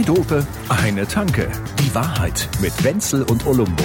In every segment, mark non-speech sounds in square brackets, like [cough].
Zwei Dope, eine Tanke. Die Wahrheit mit Wenzel und Olumbo.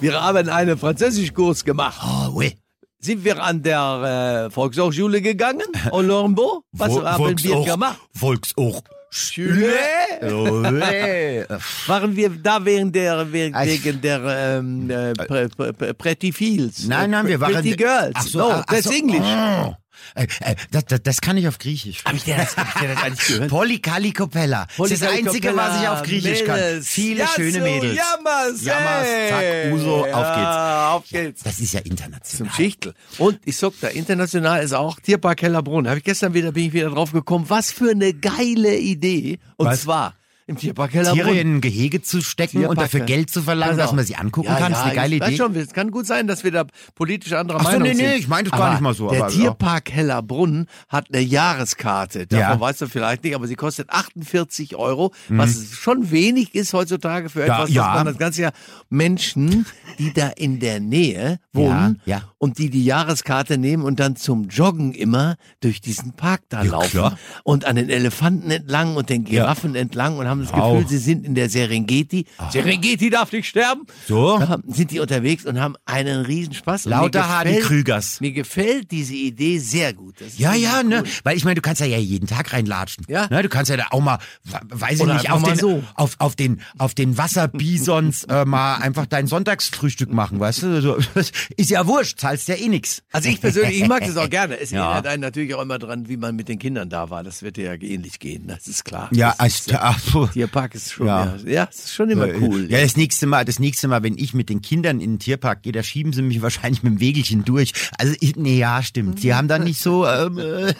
Wir haben einen Französischkurs gemacht. Oh, oui. Sind wir an der äh, Volkshochschule gegangen, Olombo? Was haben wir gemacht? Volksoch. Schule? Oui. [laughs] Waren wir da wegen der, wegen, Ach. der ähm, äh, pre, Pretty Fields? Nein, nein, wir waren. Pretty Girls. Ach so, no, ach, ach that's so. English. Oh. Äh, äh, das, das, das kann ich auf Griechisch. Hab ich dir das, hab ich dir das eigentlich gehört? [laughs] Polykalikopella. Das ist das Einzige, was ich auf Griechisch kann. Mädels. Viele ja, schöne Mädels. Jammers, Jammers, zack. Uso, auf ja, Auf geht's. Das ist ja Zum international. Schichtel. Und ich sag da, international ist auch Tierpark Hellerbrunn. Habe ich gestern wieder, bin ich wieder drauf gekommen. Was für eine geile Idee. Und Was? zwar im Tierpark. Tiere in ein Gehege zu stecken und dafür. Geld zu verlangen, Pass dass man sie angucken Ja, kann. ja, ist eine geile ich Idee. schon, es kann gut sein, dass wir da politisch anderer Ach so, Meinung nee, nee, sind. ich meine das gar aber nicht mal so, Der aber ja. Tierpark Hellerbrunn hat eine Jahreskarte. Davon Ja. weißt du vielleicht nicht, aber sie kostet 48 Euro, was schon wenig ist heutzutage für etwas, Mhm. ja. dass man das ganze Jahr Menschen, die da in der Nähe wohnen Ja, ja. Und die die Jahreskarte nehmen und dann zum Joggen immer durch diesen Park da Ja, laufen klar. und an den Elefanten entlang und den Giraffen entlang und haben das. Gefühl, sie sind in der Serengeti. Serengeti darf nicht sterben. So? Ja, sind die unterwegs und haben einen Riesenspaß. Lauter Hardy Krügers. Mir gefällt diese Idee sehr gut. Ja, ja, ne? cool. Weil ich meine, du kannst ja, ja jeden Tag reinlatschen. Ja. Ne? Du kannst ja da auch mal, we- weiß ich Oder nicht, einfach auf mal den, so. auf, auf den, auf den Wasserbisons äh, mal einfach dein Sonntagsfrühstück machen, weißt du? So, das [laughs] ist ja wurscht, zahlst ja eh nix. Also ich persönlich, ich mag das auch [laughs] gerne. Es Ja. erinnert einen natürlich auch immer dran, wie man mit den Kindern da war. Das wird dir ja ähnlich gehen, das ist klar. Ja, das ist, also, ach, puh. Tierpark ist schon, Ja. ja, ja, ist schon immer cool. Ja, das nächste Mal, das nächste Mal, wenn ich mit den Kindern in den Tierpark gehe, da schieben sie mich wahrscheinlich mit dem Wegelchen durch. Also, ich, nee, ja, stimmt. Sie haben da nicht so, ähm, äh,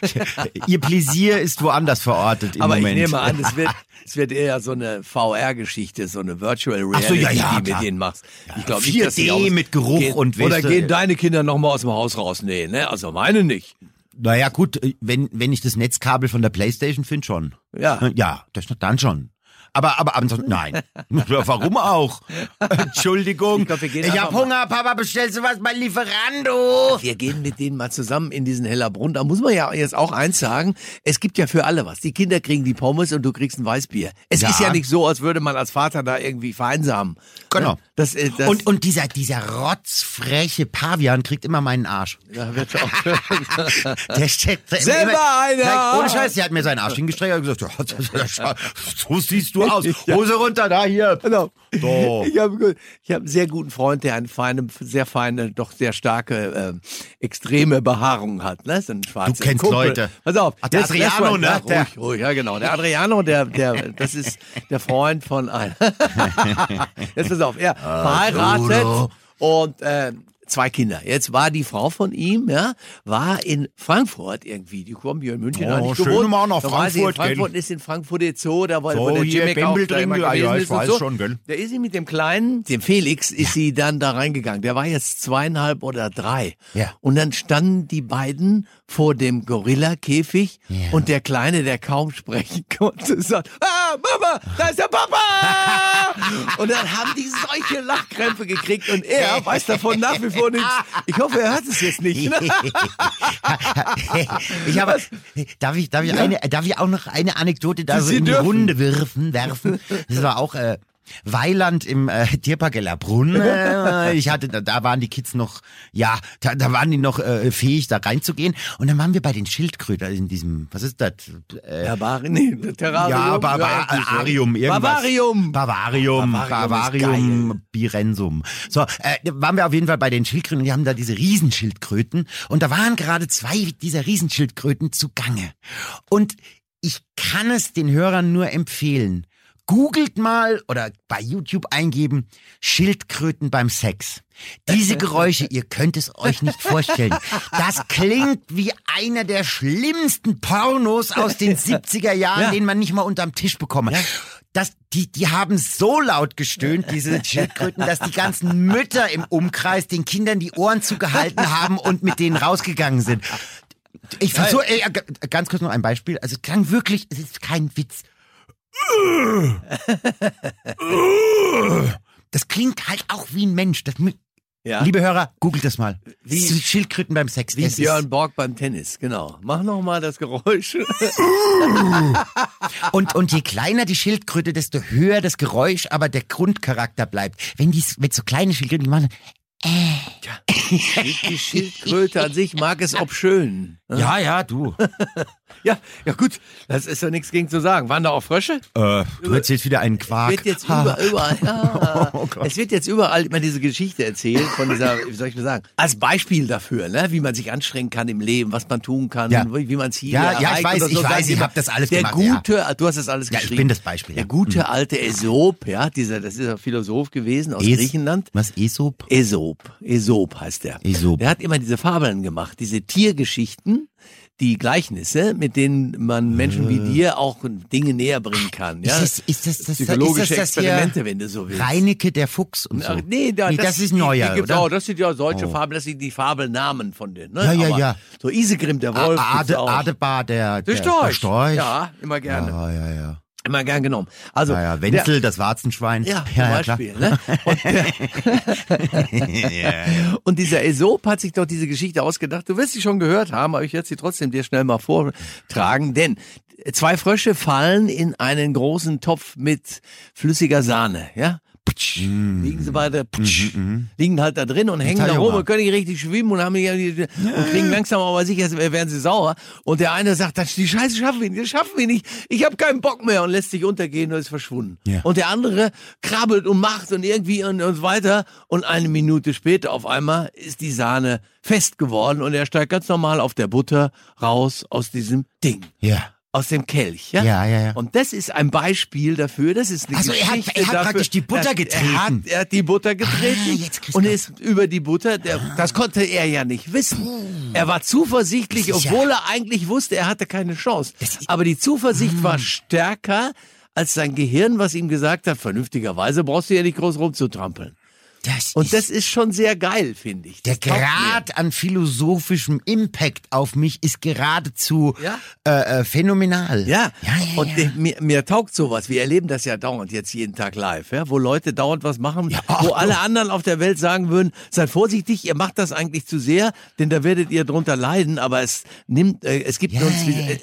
[laughs] ihr Pläsier ist woanders verortet im Aber Moment. ich nehme an, es wird, [laughs] es wird eher so eine VR-Geschichte, so eine Virtual Ach so, Reality, ja, ja, die mit denen machst. Ich glaube nicht, dass 4D sie aus- mit Geruch und Oder du, gehen deine Kinder nochmal aus dem Haus raus? Nee, ne? Also meine nicht. Naja, gut, äh, wenn, wenn ich das Netzkabel von der Playstation finde, schon. Ja. Ja, das dann schon. Aber, aber ansonsten, nein. [laughs] Ja, Warum auch? Entschuldigung. Ich glaub, wir gehen ich hab mal- Hunger, Papa, bestellst du was bei Lieferando? Wir gehen mit denen mal zusammen in diesen Hellerbrunn. Da muss man ja jetzt auch eins sagen. Es gibt ja für alle was. Die Kinder kriegen die Pommes und du kriegst ein Weißbier. Es Ja. ist ja nicht so, als würde man als Vater da irgendwie vereinsamen. Genau. Das, äh, das, Und, und dieser, dieser rotzfreche Pavian kriegt immer meinen Arsch. da wird auch [laughs] Der steckt Selber einer! Nein, ohne Scheiß, der hat mir seinen Arsch hingestreckt und gesagt, ja, so siehst du aus. [laughs] Hose runter, da, hier. Genau. So. Ich habe ich hab einen sehr guten Freund, der eine feine, sehr feine, doch sehr starke, äh, extreme Behaarung hat. Ne? So ein Du kennst Kumpel. Leute. Pass auf. Ach, der ist Adriano, ne? Ja, Der- ruhig, ruhig, ja genau. Der Adriano, der, der, das ist der Freund von einem. [laughs] Jetzt pass auf, er verheiratet und äh, zwei Kinder. Jetzt war die Frau von ihm, ja, war in Frankfurt irgendwie. Die kommen hier in München Oh, schön gewohnt. mal nach war sie in Frankfurt, gell? Frankfurt ist in Frankfurt jetzt so, da war So, der Jimmy auch drin, ja, ja, ich weiß so. schon, gell? Da ist sie mit dem Kleinen, dem Felix, ist sie dann da reingegangen. Der war jetzt zweieinhalb oder drei. Ja. Und dann standen die beiden vor dem Gorilla-Käfig Ja. und der Kleine, der kaum sprechen konnte, sagt, ah, Mama, da ist der Papa! [laughs] und dann haben die solche Lachkrämpfe gekriegt und er weiß davon nach wie vor nichts. Ich hoffe, er hat es jetzt nicht. [laughs] ich habe, darf ich, darf ich eine, darf ich auch noch eine Anekdote da so in die dürfen. Runde werfen, werfen? Das war auch, äh, Weiland im äh, [laughs] Tierpark Ellerbrunn. Äh, ich hatte, da, da waren die Kids noch, ja, da, da waren die noch äh, fähig, da reinzugehen. Und dann waren wir bei den Schildkröten in diesem, was ist das? Äh, Barbari, nee, Terrarium. ja, Bavarium, irgendwas. Bavarium. Bavarium, Bavarium Birensum. So, äh, waren wir auf jeden Fall bei den Schildkröten und die haben da diese Riesenschildkröten und da waren gerade zwei dieser Riesenschildkröten zugange. Und ich kann es den Hörern nur empfehlen. Googelt mal oder bei YouTube eingeben Schildkröten beim Sex. Diese [laughs] Geräusche, ihr könnt es euch nicht vorstellen. Das klingt wie einer der schlimmsten Pornos aus den [laughs] 70er Jahren, Ja. den man nicht mal unterm Tisch bekommen hat. Das, die, die haben so laut gestöhnt, diese Schildkröten, dass die ganzen Mütter im Umkreis den Kindern die Ohren zugehalten haben und mit denen rausgegangen sind. Ich versuche, g- ganz kurz noch ein Beispiel. Also es klang wirklich, es ist kein Witz. Das klingt halt auch wie ein Mensch. Das, Ja. Liebe Hörer, googelt das mal. Wie- Schildkröten beim Sex. Wie Björn Borg beim Tennis, genau. Mach noch mal das Geräusch. [laughs] Und, und je kleiner die Schildkröte, desto höher das Geräusch, aber der Grundcharakter bleibt. Wenn die mit so kleine Schildkröten, die machen, Die Schildkröte an sich mag es obschön. ja, ja, du. [laughs] Ja, ja gut, das ist ja nichts gegen zu sagen. Waren da auch Frösche? äh, du erzählst wieder einen Es Quark. wird jetzt Ha. überall, überall ja. [laughs] Oh es wird jetzt überall immer diese Geschichte erzählt von dieser, wie soll ich mal sagen, als Beispiel dafür, ne, wie man sich anstrengen kann im Leben, was man tun kann, Ja. wie man Ziele Ja, ja, ich weiß, oder ich so. weiß, ich die immer, hab das alles der gemacht, ja. gute, du hast das alles Ja, ich geschrieben. bin das Beispiel, Der ja. gute alte Aesop, ja, dieser, das ist ein Philosoph gewesen aus Es- Griechenland. Was, Aesop? Aesop, Aesop heißt der. Aesop. Der hat immer diese Fabeln gemacht, diese Tiergeschichten, die Gleichnisse, mit denen man Menschen wie dir auch Dinge näher bringen kann. Ja? Äh. Ist das, ist das, das, Psychologische ist das, das Experimente, hier wenn du so willst. Reinecke der Fuchs und so? Nee, da, das, ist die- neuer, die? Auch, das sind ja solche Oh. Fabeln, das sind die Fabelnamen von denen. Ne? Ja, ja, Aber ja. So Isegrim, der Wolf. Ade. Adebar, der, Der der Storch. Ja, immer gerne. Ja, ja, ja. Immer gern genommen. Also, Ja, ja, der- Wenzel, das Warzenschwein. [laughs] Ja, zum ja, klar. Beispiel. Ne? Und, [laughs] [laughs] und dieser Aesop hat sich doch diese Geschichte ausgedacht. Du wirst sie schon gehört haben, aber ich werde sie trotzdem dir schnell mal vortragen. Denn zwei Frösche fallen in einen großen Topf mit flüssiger Sahne. Ja? Putsch. Liegen sie beide, putsch, liegen halt da drin und hängen da rum und können nicht richtig schwimmen und haben die, und kriegen langsam aber sicher werden sie sauer. Und der eine sagt, die Scheiße schaffen wir nicht, das schaffen wir nicht. Ich habe keinen Bock mehr und lässt sich untergehen und ist verschwunden. Ja. Und der andere krabbelt und macht und irgendwie und, und weiter. Und eine Minute später auf einmal ist die Sahne fest geworden und er steigt ganz normal auf der Butter raus aus diesem Ding. Ja. Aus dem Kelch, ja? Ja, ja, ja. Und das ist ein Beispiel dafür, das ist eine Also er hat- Geschichte er hat dafür. praktisch die Butter er, Er hat, getreten. er hat die Butter getreten Ah, jetzt und ist über die Butter, der, das konnte er ja nicht wissen. Er war zuversichtlich, ja- obwohl er eigentlich wusste, er hatte keine Chance. Aber die Zuversicht war stärker als sein Gehirn, was ihm gesagt hat, vernünftigerweise brauchst du ja nicht groß rumzutrampeln. Das Und das ist schon sehr geil, finde ich. der Das mir. Grad an philosophischem Impact auf mich ist geradezu Ja. äh, äh, phänomenal. Ja, ja, ja, und ja. äh, Mir, mir taugt sowas. Wir erleben das ja dauernd jetzt jeden Tag live, wo Leute dauernd was machen, ach, wo alle anderen auf der Welt sagen würden, seid vorsichtig, ihr macht das eigentlich zu sehr, denn da werdet ihr drunter leiden, aber es nimmt, äh, es gibt uns,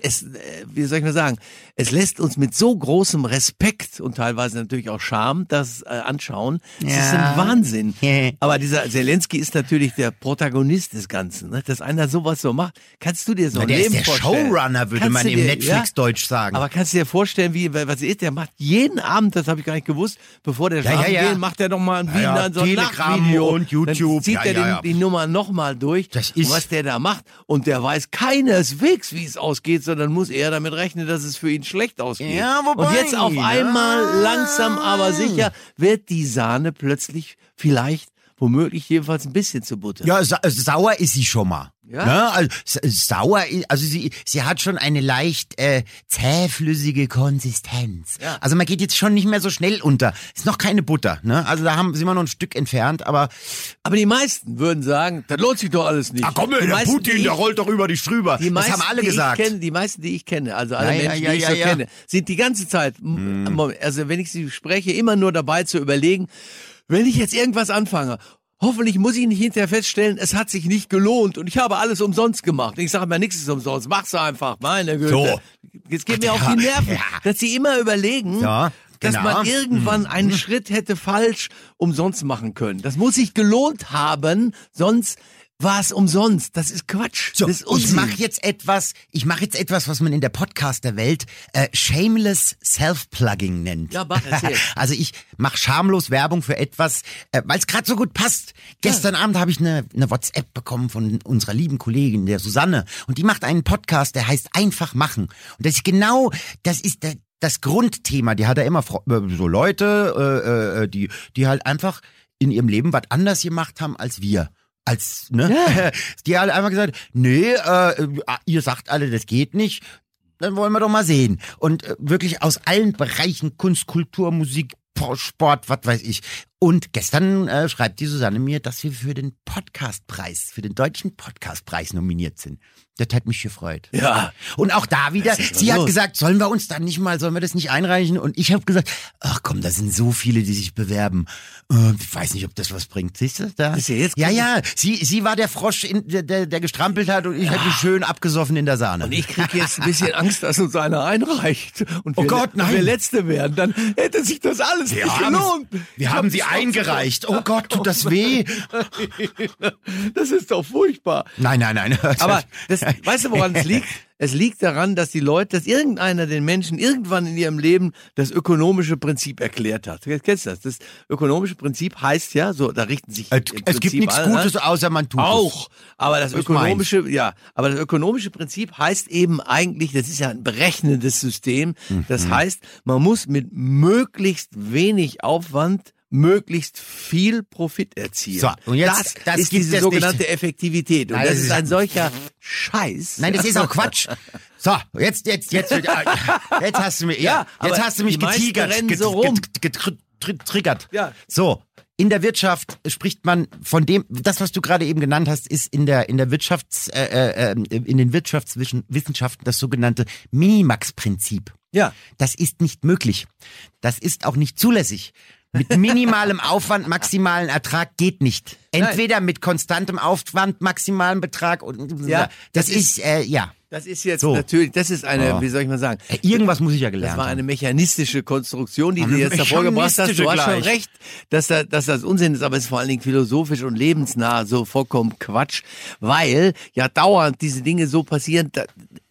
es, äh, wie soll ich mal sagen, es lässt uns mit so großem Respekt und teilweise natürlich auch Scham das äh, anschauen. Es ist ein Wahnsinn. Ja. [laughs] Aber dieser Zelensky ist natürlich der Protagonist des Ganzen, ne? dass einer sowas so macht. Kannst du dir so Na, ein der ist Leben der vorstellen? Showrunner, würde Kannst man im Netflix-Deutsch sagen. aber kannst du dir vorstellen, wie was ist? Der macht jeden Abend, das habe ich gar nicht gewusst, bevor der Ja, schlafen ja, ja. geht, macht er noch mal ein Ja, Video, ja, so ein Telegram und YouTube. Dann zieht Ja, er ja, den, ja. die Nummer noch mal durch. Das ist- was der da macht und der weiß keineswegs, wie es ausgeht, sondern muss eher damit rechnen, dass es für ihn schlecht ausgeht. Ja, wobei, und jetzt auf einmal ja. langsam aber sicher wird die Sahne plötzlich vielleicht womöglich jedenfalls ein bisschen zu Butter. Ja, sa sauer ist sie schon mal. Ja. Ne? Also, s- sauer, also sie, sie hat schon eine leicht äh, zähflüssige Konsistenz. Ja. Also man geht jetzt schon nicht mehr so schnell unter. Ist noch keine Butter, ne? Also da haben, sind wir noch ein Stück entfernt, aber Aber die meisten würden sagen, das lohnt sich doch alles nicht. die meisten, die ich- rollt doch über die Strüber. Die meisten, das haben alle die gesagt. Ich kenne, die meisten, die ich kenne, also alle Ja, Menschen, ja, die ich so kenne, sind die ganze Zeit, m- also wenn ich sie spreche, immer nur dabei zu überlegen, wenn ich jetzt irgendwas anfange, hoffentlich muss ich nicht hinterher feststellen, es hat sich nicht gelohnt und ich habe alles umsonst gemacht. Ich sage mir, nichts ist umsonst, mach's einfach, meine Güte. So. Jetzt geht mir auf die Nerven, Ja. dass sie immer überlegen, Ja, dass genau. man irgendwann einen Schritt hätte falsch umsonst machen können. Das muss sich gelohnt haben, sonst war es umsonst. Das ist Quatsch. So, ist ich mache jetzt etwas, ich mache jetzt etwas, was man in der Podcaster-Welt äh, shameless Self-Plugging nennt. Ja, mach, [laughs] also ich mache schamlos Werbung für etwas, äh, weil es gerade so gut passt. Gestern Abend habe ich eine eine WhatsApp bekommen von unserer lieben Kollegin, der Susanne, und die macht einen Podcast, der heißt Einfach machen. Und das ist genau, das ist der, das Grundthema. Die hat ja immer äh, so Leute, äh, äh, die die halt einfach in ihrem Leben was anders gemacht haben als wir als, ne? [laughs] Die hat einfach gesagt, nee, äh, ihr sagt alle, das geht nicht. Dann wollen wir doch mal sehen. Und äh, wirklich aus allen Bereichen, Kunst, Kultur, Musik, Po- Sport, was weiß ich. Und gestern äh, schreibt die Susanne mir, dass wir für den Podcastpreis, für den deutschen Podcastpreis nominiert sind. Das hat mich gefreut. Ja. Und auch da wieder, sie hat los? gesagt, sollen wir uns dann nicht mal, sollen wir das nicht einreichen? Und ich habe gesagt, ach komm, da sind so viele, die sich bewerben. Äh, ich weiß nicht, ob das was bringt. Siehst du da? ist ja jetzt ja, ja. Sie, sie war der Frosch, in, der, der, der gestrampelt hat und ich habe mich schön abgesoffen in der Sahne. Und ich kriege jetzt ein bisschen [laughs] Angst, dass uns einer einreicht und Oh wir, Gott, und nein. wir Letzte werden. Dann hätte sich das alles Wir nicht gelohnt. Wir haben hab sie eingereicht. Oh Gott, tut das [laughs] weh? voll. Das ist doch furchtbar. Nein, nein, nein. Aber das, weißt du, woran es liegt? Es liegt daran, dass die Leute, dass irgendeiner den Menschen irgendwann in ihrem Leben das ökonomische Prinzip erklärt hat. Du kennst das? Das ökonomische Prinzip heißt ja, so, da richten sich Es, es gibt nichts alle, ne? Gutes, außer man tut es. Auch. Aber das ökonomische, ja, aber das ökonomische Prinzip heißt eben eigentlich, das ist ja ein berechnendes System. Das Mhm. heißt, man muss mit möglichst wenig Aufwand möglichst viel Profit erzielen. So, und jetzt- das, das ist diese es sogenannte nicht. Effektivität. Und Nein, das das ist ein solcher Scheiß. Nein, das ist auch Quatsch. [laughs] So, jetzt, jetzt, jetzt, jetzt hast du mich, ja, Ja, jetzt hast du mich getigert, rennen get- so rum. get- get- get- tr- triggert. Ja. So. In der Wirtschaft spricht man von dem, das, was du gerade eben genannt hast, ist in der, in der Wirtschafts, äh, äh, äh, in den Wirtschaftswissenschaften das sogenannte Minimax-Prinzip. Ja. Das ist nicht möglich. Das ist auch nicht zulässig. Mit minimalem Aufwand maximalen Ertrag geht nicht. Entweder mit konstantem Aufwand maximalen Betrag und Ja, das, das ist, äh, ja. Das ist jetzt So. natürlich, das ist eine, Ja. wie soll ich mal sagen, Äh, Irgendwas muss ich ja Das gelernt war eine haben. mechanistische Konstruktion, die du jetzt davor gebracht hast. Du mechanistische hast schon gleich. recht, dass, da, dass das Unsinn ist, aber es ist vor allen Dingen philosophisch und lebensnah so vollkommen Quatsch, weil ja dauernd diese Dinge so passieren. Da,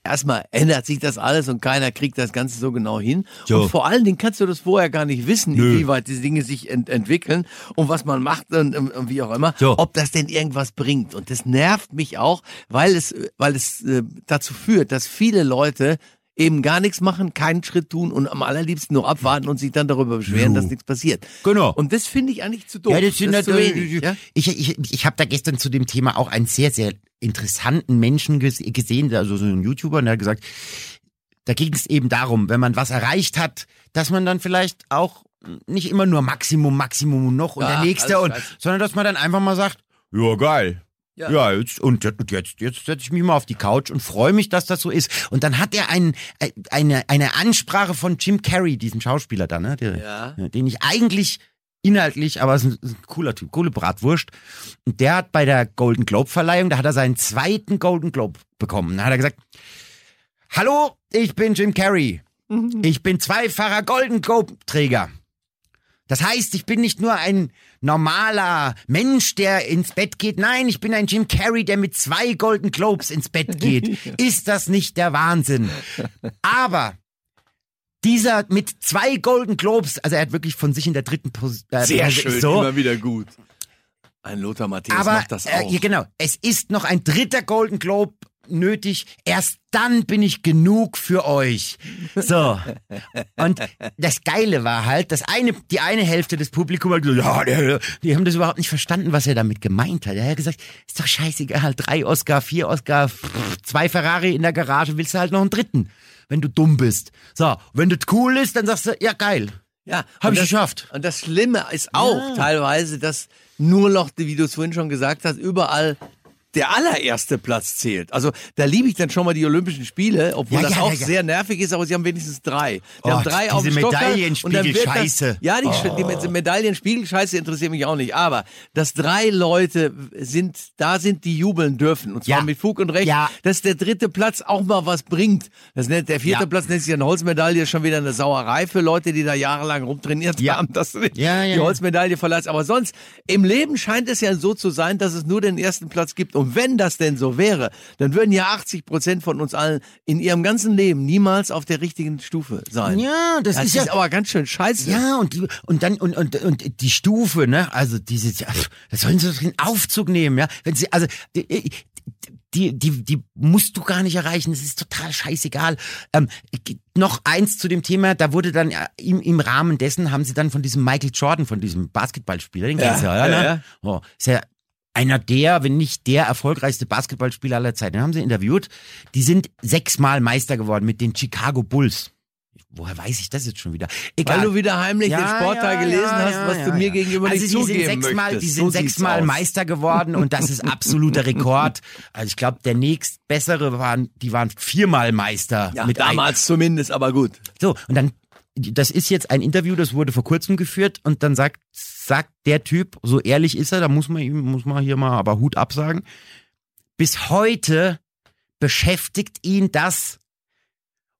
erstmal ändert sich das alles und keiner kriegt das Ganze so genau hin. So. Und vor allen Dingen kannst du das vorher gar nicht wissen, Nö. inwieweit diese Dinge sich ent entwickeln und was man macht und, und, wie auch immer, So. ob das denn irgendwas bringt. Und das nervt mich auch, weil es, weil es äh, dazu führt, dass viele Leute eben gar nichts machen, keinen Schritt tun und am allerliebsten nur abwarten und sich dann darüber beschweren, Jo. dass nichts passiert. Genau. Und das finde ich eigentlich zu doof. Ja, das zu natürlich- wenig. Ja? Ich, ich, ich habe da gestern zu dem Thema auch einen sehr, sehr interessanten Menschen ges gesehen, also so ein YouTuber, und der hat gesagt, da ging es eben darum, wenn man was erreicht hat, dass man dann vielleicht auch nicht immer nur Maximum, Maximum und noch und Ja, der nächste, und, sondern dass man dann einfach mal sagt, ja geil. Ja. Ja, jetzt, und jetzt, und jetzt, jetzt setze ich mich mal auf die Couch und freue mich, dass das so ist. Und dann hat er einen, äh, eine, eine Ansprache von Jim Carrey, diesem Schauspieler da, ne? Der, Ja. Den ich eigentlich inhaltlich, aber es ist ein, ist ein cooler Typ, coole Bratwurst. Und der hat bei der Golden Globe Verleihung, da hat er seinen zweiten Golden Globe bekommen. Da hat er gesagt, Hallo, ich bin Jim Carrey. [laughs] Ich bin zweifacher Golden Globe Träger. Das heißt, ich bin nicht nur ein normaler Mensch, der ins Bett geht. Nein, ich bin ein Jim Carrey, der mit zwei Golden Globes ins Bett [laughs] geht. Ist das nicht der Wahnsinn? Aber dieser mit zwei Golden Globes, also er hat wirklich von sich in der dritten Position. Äh, Sehr also schön, So, immer wieder gut. Ein Lothar Matthäus aber macht das äh, auch. ja, genau, es ist noch ein dritter Golden Globe nötig. Erst dann bin ich genug für euch. So. Und das Geile war halt, dass eine, die eine Hälfte des Publikums hat gesagt, ja, die, haben das überhaupt nicht verstanden, was er damit gemeint hat. Er hat gesagt, ist doch scheißegal, drei Oscar, vier Oscar, zwei Ferrari in der Garage, willst du halt noch einen dritten, wenn du dumm bist. So, wenn das cool ist, dann sagst du, ja geil. Ja, Hab und ich das, geschafft. Und das Schlimme ist auch teilweise, dass nur noch, wie du es vorhin schon gesagt hast, überall der allererste Platz zählt. Also da liebe ich dann schon mal die Olympischen Spiele, obwohl Ja, das ja, auch ja, sehr nervig ist, aber sie haben wenigstens drei. Die Oh, haben drei auf dem diese Stocker Medaillenspiegel- und dann wird das- Scheiße. Ja, die, die Medaillenspiegel-Scheiße interessiert mich auch nicht. Aber dass drei Leute sind, da sind, die jubeln dürfen. Und zwar mit Fug und Recht, Ja. dass der dritte Platz auch mal was bringt. Das nennt, der vierte. Platz nennt sich eine Holzmedaille, schon wieder eine Sauerei für Leute, die da jahrelang rumtrainiert Ja. haben, dass du die. Holzmedaille verleihst. Aber sonst, im Leben scheint es ja so zu sein, dass es nur den ersten Platz gibt. Und wenn das denn so wäre, dann würden ja 80 Prozent von uns allen in ihrem ganzen Leben niemals auf der richtigen Stufe sein. Ja, das, Das ist ist ja, aber ganz schön scheiße. Ja, und, die, und dann, und, und, und die Stufe, ne, also diese, ja, das sollen sie doch in Aufzug nehmen, ja. Wenn sie, also, die, die, die, die musst du gar nicht erreichen, das ist total scheißegal. Ähm, noch eins zu dem Thema, da wurde dann im, im Rahmen dessen haben sie dann von diesem Michael Jordan, von diesem Basketballspieler, den Ja, kennst du ja, ja, ne? ja. Oh, ist ja einer der, wenn nicht der erfolgreichste Basketballspieler aller Zeiten. Den haben sie interviewt. Die sind sechsmal Meister geworden mit den Chicago Bulls. woher weiß ich das jetzt schon wieder? Egal. Weil du wieder heimlich den Sportteil gelesen hast, was du mir gegenüber also nicht die zugeben sind sechsmal, möchtest. Die sind So sechsmal. Meister geworden und das ist absoluter Rekord. Also ich glaube, der nächst bessere waren, die waren viermal Meister. Ja, mit ein- damals zumindest, aber gut. So, und dann, das ist jetzt ein Interview, das wurde vor kurzem geführt und dann sagt, sagt der Typ, so ehrlich ist er, da muss man ihm, muss man hier mal aber Hut absagen. Bis heute beschäftigt ihn das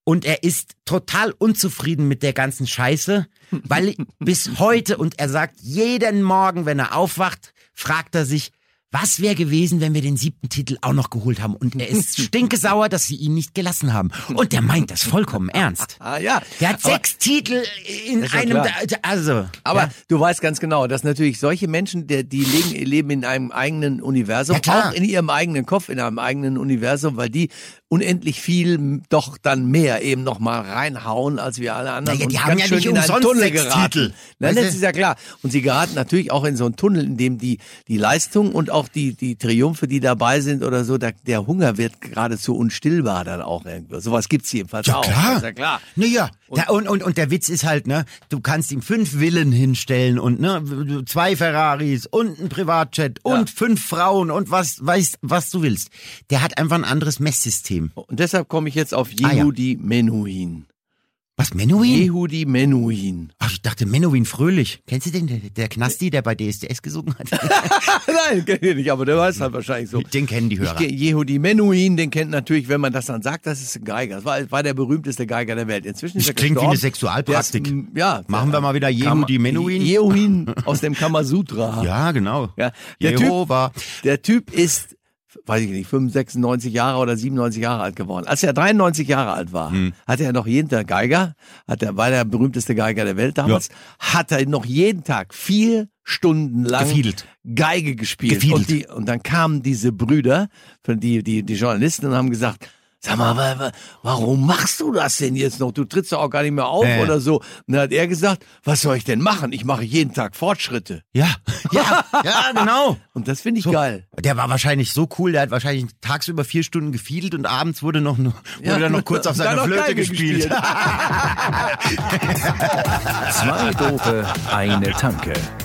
und er ist total unzufrieden mit der ganzen Scheiße, weil [laughs] bis heute und er sagt jeden Morgen, wenn er aufwacht, fragt er sich, was wäre gewesen, wenn wir den siebten Titel auch noch geholt haben? Und er ist [laughs] stinkesauer, dass sie ihn nicht gelassen haben. Und der meint das vollkommen ernst. [laughs] Ah ja. Der hat aber, sechs Titel in einem, da- also. Aber ja. du weißt ganz genau, dass natürlich solche Menschen, der, die leben, leben in einem eigenen Universum, Ja, auch in ihrem eigenen Kopf, in einem eigenen Universum, weil die unendlich viel doch dann mehr eben noch mal reinhauen als wir alle anderen. Naja, die haben ja nicht in einen Tunnel geraten. Titel. Nein, das du? ist ja klar. Und sie geraten natürlich auch in so einen Tunnel, in dem die, die Leistung und auch die, die Triumphe, die dabei sind oder so, da, der Hunger wird geradezu unstillbar dann auch irgendwo. Sowas gibt's jedenfalls Ja, auch. klar. Ist ja klar. Naja, und, und, und, und der Witz ist halt, ne, du kannst ihm fünf Villen hinstellen und ne, zwei Ferraris und ein Privatjet und fünf Frauen und was weiß, was du willst. Der hat einfach ein anderes Messsystem. Und deshalb komme ich jetzt auf Ah, ja. Yehudi Menuhin. Was, Menuhin? Yehudi Menuhin. Ach, ich dachte Menuhin Fröhlich. Kennst du den, der, der Knasti, der bei DSDS gesungen hat? [laughs] Nein, kenn ich nicht, aber der weiß halt wahrscheinlich so. Den kennen die Ich, Hörer. Yehudi Menuhin, den kennt natürlich, wenn man das dann sagt, das ist ein Geiger. Das war, war der berühmteste Geiger der Welt. Inzwischen ist Das er klingt wie eine gestorben. Sexualpraktik. Der ist, m, ja. Machen wir mal wieder Yehudi Menuhin? Yehuhin aus dem Kamasutra. [laughs] Ja, genau. Ja, der Jehova. Typ, der Typ ist, weiß ich nicht, 95, 96 Jahre oder 97 Jahre alt geworden. Als er 93 Jahre alt war, Hm. hatte er noch jeden Tag Geiger, hat er, war der berühmteste Geiger der Welt damals, hat er noch jeden Tag vier Stunden lang Gefiedelt. Geige gespielt. Gefiedelt. Und, die, und dann kamen diese Brüder, von die, die, die Journalisten und haben gesagt, Sag mal, wa- wa- warum machst du das denn jetzt noch? Du trittst doch auch gar nicht mehr auf ja. oder so. Und dann hat er gesagt, was soll ich denn machen? Ich mache jeden Tag Fortschritte. Ja, [laughs] ja, ja, genau. Und das finde ich geil. Der war wahrscheinlich so cool, der hat wahrscheinlich tagsüber vier Stunden gefiedelt und abends wurde noch, wurde Ja. dann noch kurz auf seiner Flöte gespielt. gespielt. [laughs] Zwei Dope, eine Tanke.